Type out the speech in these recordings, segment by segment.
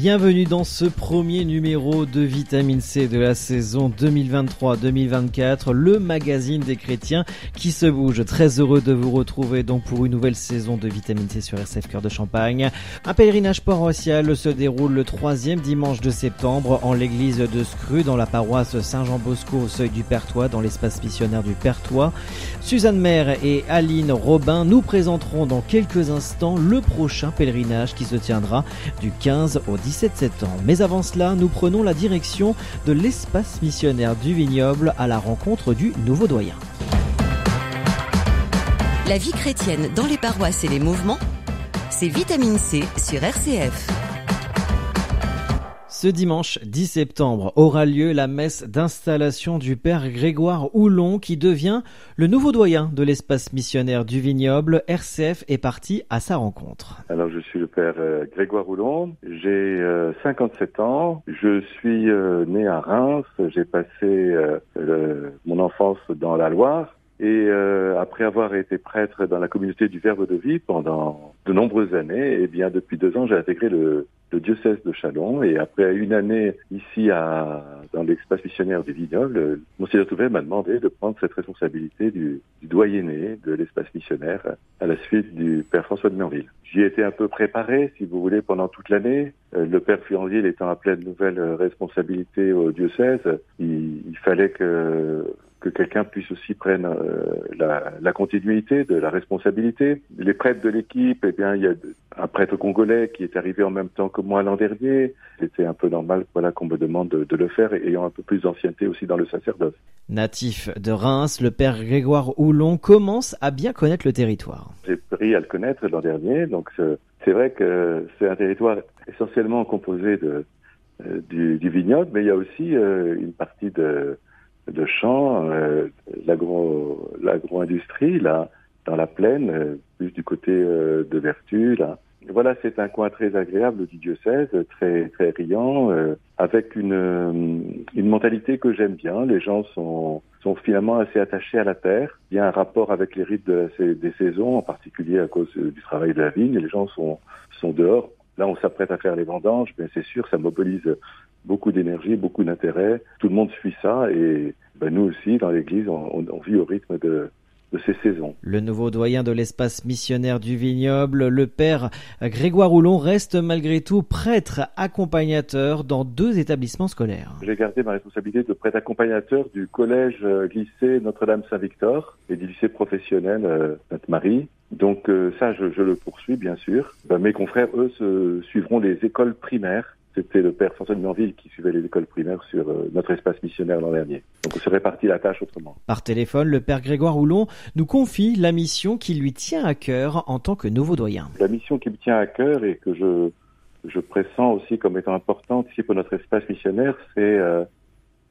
Bienvenue dans ce premier numéro de Vitamine C de la saison 2023-2024, le magazine des chrétiens qui se bouge. Très heureux de vous retrouver donc pour une nouvelle saison de Vitamine C sur RCF Cœur de Champagne. Un pèlerinage paroissial se déroule le troisième dimanche de septembre en l'église de Scru dans la paroisse Saint-Jean-Bosco au seuil du Pertois dans l'espace missionnaire du Pertois. Suzanne Maire et Aline Robin nous présenteront dans quelques instants le prochain pèlerinage qui se tiendra du 15 au 10 17 septembre. Mais avant cela, nous prenons la direction de l'espace missionnaire du vignoble à la rencontre du nouveau doyen. La vie chrétienne dans les paroisses et les mouvements, c'est Vitamine C sur RCF. Ce dimanche 10 septembre aura lieu la messe d'installation du Père Grégoire Houlon qui devient le nouveau doyen de l'espace missionnaire du vignoble. RCF est parti à sa rencontre. Alors je suis le Père euh, Grégoire Houlon, j'ai 57 euh, ans, je suis euh, né à Reims, j'ai passé mon enfance dans la Loire et après avoir été prêtre dans la communauté du Verbe de Vie pendant de nombreuses années, et eh bien depuis deux ans j'ai intégré le le diocèse de Chalon. Et après une année ici à, dans l'espace missionnaire du Vignoble, Monseigneur Touvet m'a demandé de prendre cette responsabilité du, du doyenné de l'espace missionnaire à la suite du Père François de Merville. J'y ai été un peu préparé, si vous voulez, pendant toute l'année. Euh, le Père Furanville étant appelé à de nouvelles responsabilités au diocèse, il, il fallait que que quelqu'un puisse aussi prendre euh, la, la, continuité de la responsabilité. Les prêtres de l'équipe, eh bien, il y a un prêtre congolais qui est arrivé en même temps que moi l'an dernier. C'était un peu normal, voilà, qu'on me demande de, de, le faire, ayant un peu plus d'ancienneté aussi dans le sacerdoce. Natif de Reims, le père Grégoire Houlon commence à bien connaître le territoire. J'ai pris à le connaître l'an dernier, donc euh, c'est vrai que c'est un territoire essentiellement composé de euh, du, du vignoble, mais il y a aussi une partie de de champs, euh, l'agro-industrie, là, dans la plaine, euh, plus du côté euh, de Vertu, là. Voilà, c'est un coin très agréable du diocèse, très très riant, avec une, une mentalité que j'aime bien. Les gens sont sont finalement assez attachés à la terre. Il y a un rapport avec les rites de, des saisons, en particulier à cause du travail de la vigne. Les gens sont sont dehors. Là, on s'apprête à faire les vendanges, mais c'est sûr, ça mobilise beaucoup d'énergie, beaucoup d'intérêt. Tout le monde suit ça et ben, nous aussi, dans l'Église, on, on, vit au rythme de, de ces saisons. Le nouveau doyen de l'espace missionnaire du vignoble, le père Grégoire Roulon, reste malgré tout prêtre accompagnateur dans deux établissements scolaires. J'ai gardé ma responsabilité de prêtre accompagnateur du collège euh, lycée Notre-Dame-Saint-Victor et du lycée professionnel euh, Sainte-Marie. Donc euh, ça, je, je, le poursuis bien sûr. Ben, mes confrères, eux, se suivront les écoles primaires c'était le père François de Merville qui suivait les écoles primaires sur euh, notre espace missionnaire l'an dernier. Donc on se répartit la tâche autrement. Par téléphone, le père Grégoire Houlon nous confie la mission qui lui tient à cœur en tant que nouveau doyen. La mission qui me tient à cœur et que je, je pressens aussi comme étant importante ici pour notre espace missionnaire, c'est euh,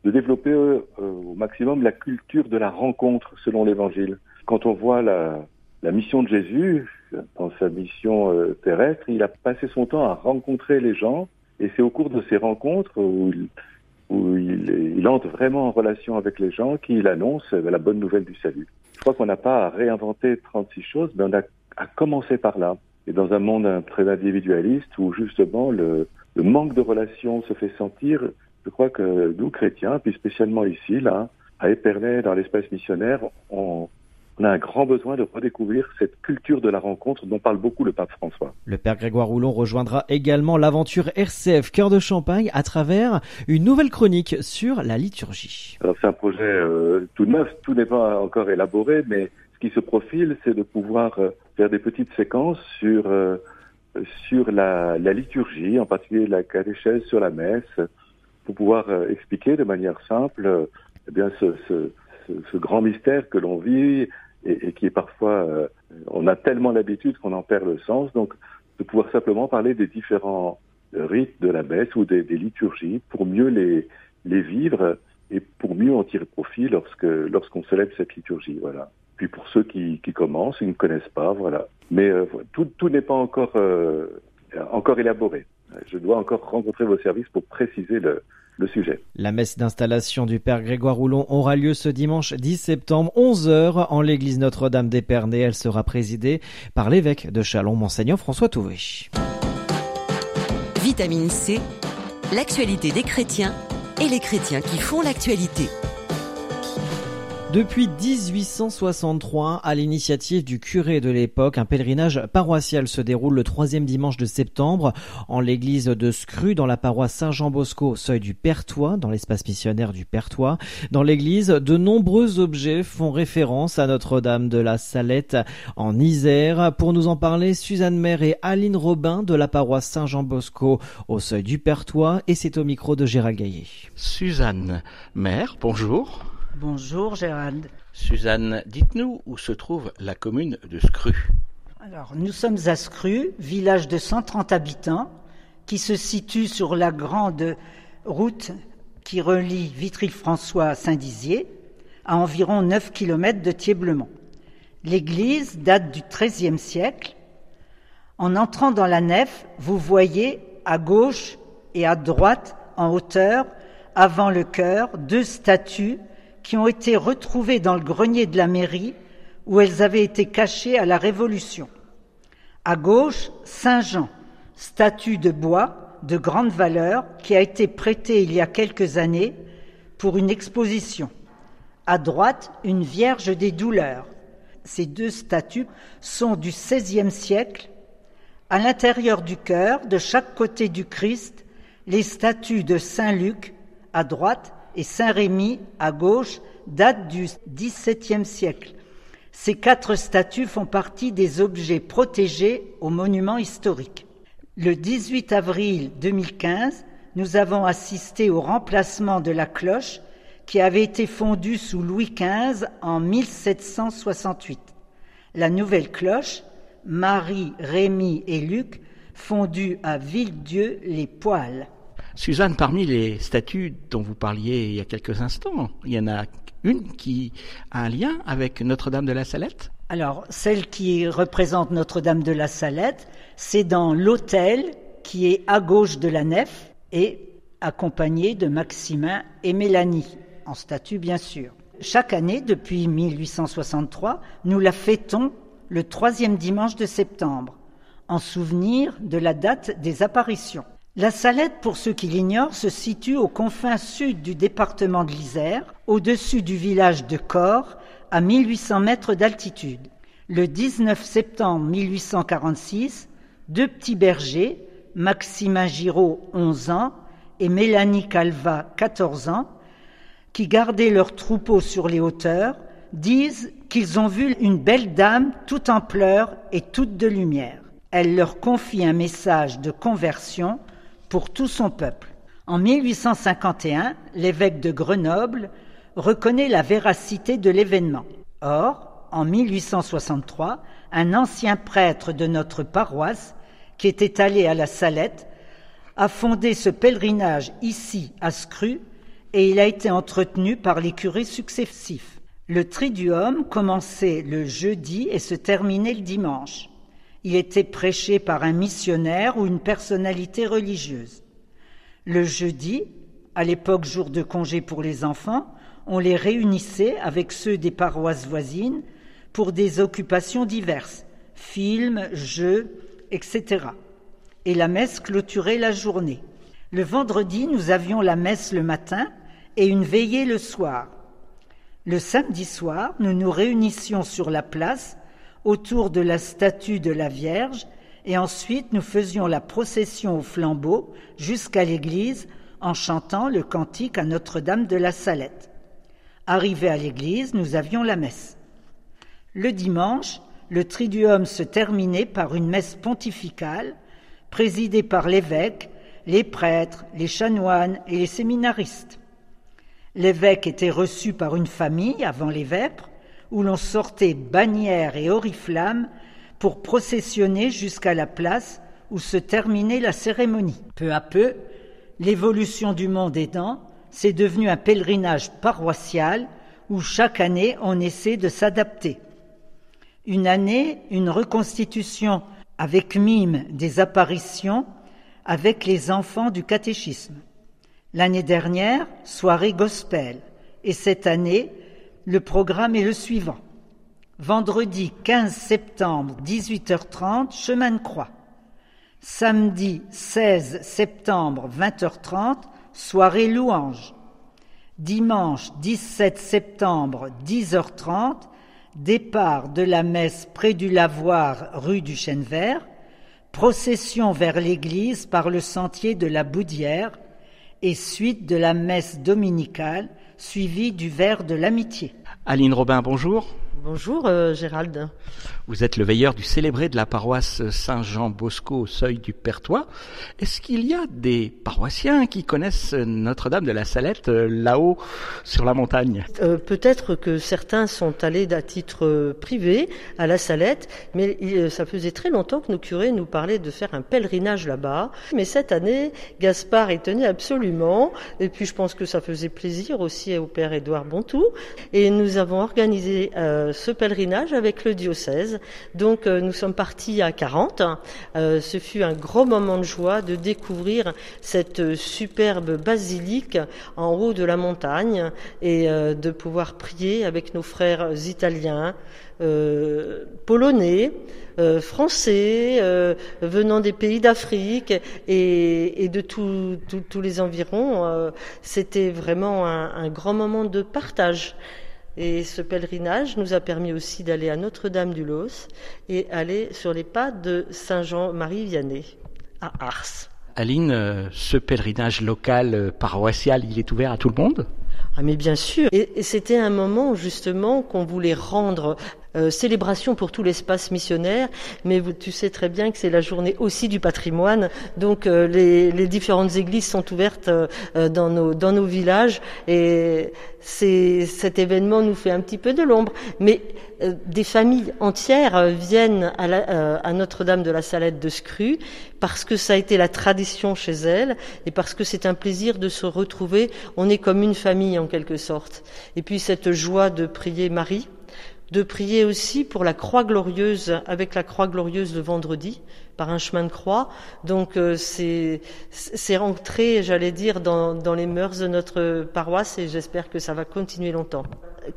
de développer euh, au maximum la culture de la rencontre selon l'Évangile. Quand on voit la, la mission de Jésus, dans sa mission terrestre, il a passé son temps à rencontrer les gens, et c'est au cours de ces rencontres où il, où il, il, entre vraiment en relation avec les gens qu'il annonce la bonne nouvelle du salut. Je crois qu'on n'a pas à réinventer 36 choses, mais on a à commencer par là. Et dans un monde très individualiste où justement le, le manque de relation se fait sentir, je crois que nous, chrétiens, puis spécialement ici, là, à Épernay, dans l'espace missionnaire, on, on a un grand besoin de redécouvrir cette culture de la rencontre dont parle beaucoup le pape François. Le père Grégoire Roulon rejoindra également l'aventure RCF Cœur de Champagne à travers une nouvelle chronique sur la liturgie. Alors c'est un projet euh, tout neuf, tout n'est pas encore élaboré, mais ce qui se profile, c'est de pouvoir euh, faire des petites séquences sur euh, sur la, la, liturgie, en particulier la catéchèse sur la messe, pour pouvoir expliquer de manière simple eh bien ce, ce, ce, ce grand mystère que l'on vit et, et qui est parfois, euh, on a tellement l'habitude qu'on en perd le sens. Donc, de pouvoir simplement parler des différents rites de la messe ou des, des liturgies pour mieux les, les vivre et pour mieux en tirer profit lorsque lorsqu'on célèbre cette liturgie. Voilà. Puis pour ceux qui, qui commencent, ils ne connaissent pas, voilà. Mais euh, tout, tout n'est pas encore euh, encore élaboré. Je dois encore rencontrer vos services pour préciser le, le sujet. La messe d'installation du Père Grégoire Roulon aura lieu ce dimanche 10 septembre, 11h, en l'église Notre-Dame d'Épernay. Elle sera présidée par l'évêque de Chalon, Monseigneur François Touvé. Vitamine C, l'actualité des chrétiens et les chrétiens qui font l'actualité. Depuis 1863, à l'initiative du curé de l'époque, un pèlerinage paroissial se déroule le troisième dimanche de septembre en l'église de Scru dans la paroisse Saint-Jean-Bosco, seuil du Pertois, dans l'espace missionnaire du Pertois. Dans l'église, de nombreux objets font référence à Notre-Dame de la Salette en Isère. Pour nous en parler, Suzanne Maire et Aline Robin de la paroisse Saint-Jean-Bosco au seuil du Pertois et c'est au micro de Gérald Gaillet. Suzanne Maire, bonjour. Bonjour Gérald. Suzanne, dites-nous où se trouve la commune de Scru. Alors, nous sommes à Scru, village de 130 habitants, qui se situe sur la grande route qui relie Vitry-le-François à Saint-Dizier, à environ 9 km de Thiéblemont. L'église date du XIIIe siècle. En entrant dans la nef, vous voyez à gauche et à droite, en hauteur, avant le chœur, deux statues qui ont été retrouvées dans le grenier de la mairie où elles avaient été cachées à la Révolution. À gauche, Saint Jean, statue de bois de grande valeur qui a été prêtée il y a quelques années pour une exposition. À droite, une Vierge des douleurs. Ces deux statues sont du XVIe siècle. À l'intérieur du chœur, de chaque côté du Christ, les statues de Saint Luc à droite et Saint-Rémy à gauche datent du XVIIe siècle. Ces quatre statues font partie des objets protégés aux monuments historiques. Le 18 avril 2015, nous avons assisté au remplacement de la cloche qui avait été fondue sous Louis XV en 1768. La nouvelle cloche, Marie, Rémy et Luc, fondue à Villedieu-les-Poils. Suzanne, parmi les statues dont vous parliez il y a quelques instants, il y en a une qui a un lien avec Notre-Dame de la Salette? Alors, celle qui représente Notre-Dame de la Salette, c'est dans l'autel qui est à gauche de la nef et accompagné de Maximin et Mélanie, en statue bien sûr. Chaque année, depuis 1863, nous la fêtons le troisième dimanche de septembre, en souvenir de la date des apparitions. La Salette, pour ceux qui l'ignorent, se situe aux confins sud du département de l'Isère, au-dessus du village de Corps, à 1800 mètres d'altitude. Le 19 septembre 1846, deux petits bergers, Maximin Giraud, 11 ans, et Mélanie Calva, 14 ans, qui gardaient leur troupeau sur les hauteurs, disent qu'ils ont vu une belle dame toute en pleurs et toute de lumière. Elle leur confie un message de conversion pour tout son peuple. En 1851, l'évêque de Grenoble reconnaît la véracité de l'événement. Or, en 1863, un ancien prêtre de notre paroisse, qui était allé à la Salette, a fondé ce pèlerinage ici à Scru et il a été entretenu par les curés successifs. Le triduum commençait le jeudi et se terminait le dimanche. Il était prêché par un missionnaire ou une personnalité religieuse. Le jeudi, à l'époque jour de congé pour les enfants, on les réunissait avec ceux des paroisses voisines pour des occupations diverses, films, jeux, etc. Et la messe clôturait la journée. Le vendredi, nous avions la messe le matin et une veillée le soir. Le samedi soir, nous nous réunissions sur la place autour de la statue de la Vierge, et ensuite nous faisions la procession au flambeau jusqu'à l'église en chantant le cantique à Notre-Dame de la Salette. Arrivés à l'église, nous avions la messe. Le dimanche, le triduum se terminait par une messe pontificale, présidée par l'évêque, les prêtres, les chanoines et les séminaristes. L'évêque était reçu par une famille avant les vêpres, où l'on sortait bannière et oriflamme pour processionner jusqu'à la place où se terminait la cérémonie. Peu à peu, l'évolution du monde aidant, c'est devenu un pèlerinage paroissial où chaque année on essaie de s'adapter. Une année, une reconstitution avec mime des apparitions avec les enfants du catéchisme. L'année dernière, soirée gospel. Et cette année, le programme est le suivant. Vendredi 15 septembre, 18h30, chemin de croix. Samedi 16 septembre, 20h30, soirée louange. Dimanche 17 septembre, 10h30, départ de la messe près du lavoir rue du Chêne Vert, procession vers l'église par le sentier de la Boudière et suite de la messe dominicale suivie du verre de l'amitié. Aline Robin, bonjour. Bonjour euh, Gérald. Vous êtes le veilleur du célébré de la paroisse Saint-Jean-Bosco au seuil du Pertois. Est-ce qu'il y a des paroissiens qui connaissent Notre-Dame de la Salette euh, là-haut sur la montagne? Euh, Peut-être que certains sont allés à titre privé à la Salette, mais ça faisait très longtemps que nos curés nous parlaient de faire un pèlerinage là-bas. Mais cette année, Gaspard y tenait absolument, et puis je pense que ça faisait plaisir aussi au père Édouard Bontou, et nous avons organisé ce pèlerinage avec le diocèse. Donc euh, nous sommes partis à 40. Euh, ce fut un gros moment de joie de découvrir cette superbe basilique en haut de la montagne et euh, de pouvoir prier avec nos frères italiens, polonais, français, venant des pays d'Afrique et, de tous les environs. C'était vraiment un grand moment de partage. Et ce pèlerinage nous a permis aussi d'aller à Notre-Dame-du-Los et aller sur les pas de Saint-Jean-Marie Vianney à Ars. Aline, euh, ce pèlerinage local euh, paroissial, il est ouvert à tout le monde? Ah mais bien sûr. Et, c'était un moment justement qu'on voulait rendre euh, célébration pour tout l'espace missionnaire, mais tu sais très bien que c'est la journée aussi du patrimoine, donc euh, les, différentes églises sont ouvertes euh, dans, nos, dans nos villages et cet événement nous fait un petit peu de l'ombre, mais des familles entières viennent à, à Notre-Dame de la Salette de Scru parce que ça a été la tradition chez elles et parce que c'est un plaisir de se retrouver. On est comme une famille en quelque sorte. Et puis cette joie de prier Marie de prier aussi pour la croix glorieuse, avec la croix glorieuse le vendredi, par un chemin de croix. Donc euh, c'est rentré, j'allais dire, dans, dans, les mœurs de notre paroisse et j'espère que ça va continuer longtemps.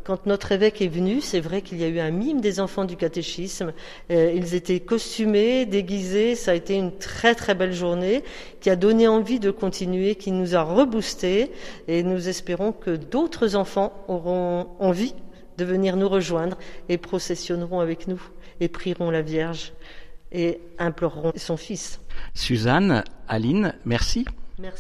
Quand notre évêque est venu, c'est vrai qu'il y a eu un mime des enfants du catéchisme. Euh, ils étaient costumés, déguisés. Ça a été une très très belle journée qui a donné envie de continuer, qui nous a reboosté et nous espérons que d'autres enfants auront envie de venir nous rejoindre et processionneront avec nous et prieront la Vierge et imploreront son Fils. Suzanne, Aline, merci.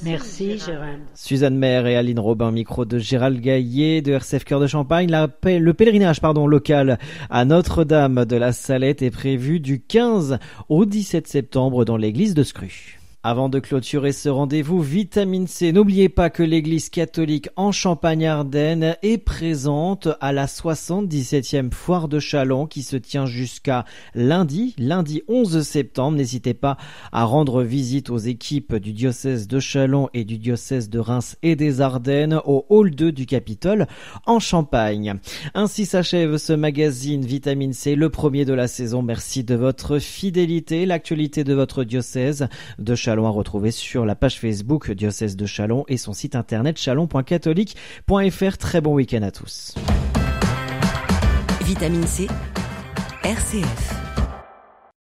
Merci, Gérald. Suzanne Maire et Aline Robin, micro de Gérald Gaillet de RCF Cœur de Champagne. le pèlerinage pardon, local à Notre-Dame de la Salette est prévu du 15 au 17 septembre dans l'église de Scru. Avant de clôturer ce rendez-vous, vitamine C, n'oubliez pas que l'église catholique en Champagne-Ardenne est présente à la 77e foire de Chalon qui se tient jusqu'à lundi, lundi 11 septembre. N'hésitez pas à rendre visite aux équipes du diocèse de Chalon et du diocèse de Reims et des Ardennes au hall 2 du Capitole en Champagne. Ainsi s'achève ce magazine Vitamine C, le premier de la saison. Merci de votre fidélité, l'actualité de votre diocèse de Chalon Chalon à retrouver sur la page Facebook Diocèse de Chalon et son site internet chalon.catholique.fr. Très bon week-end à tous. Vitamine C, RCF.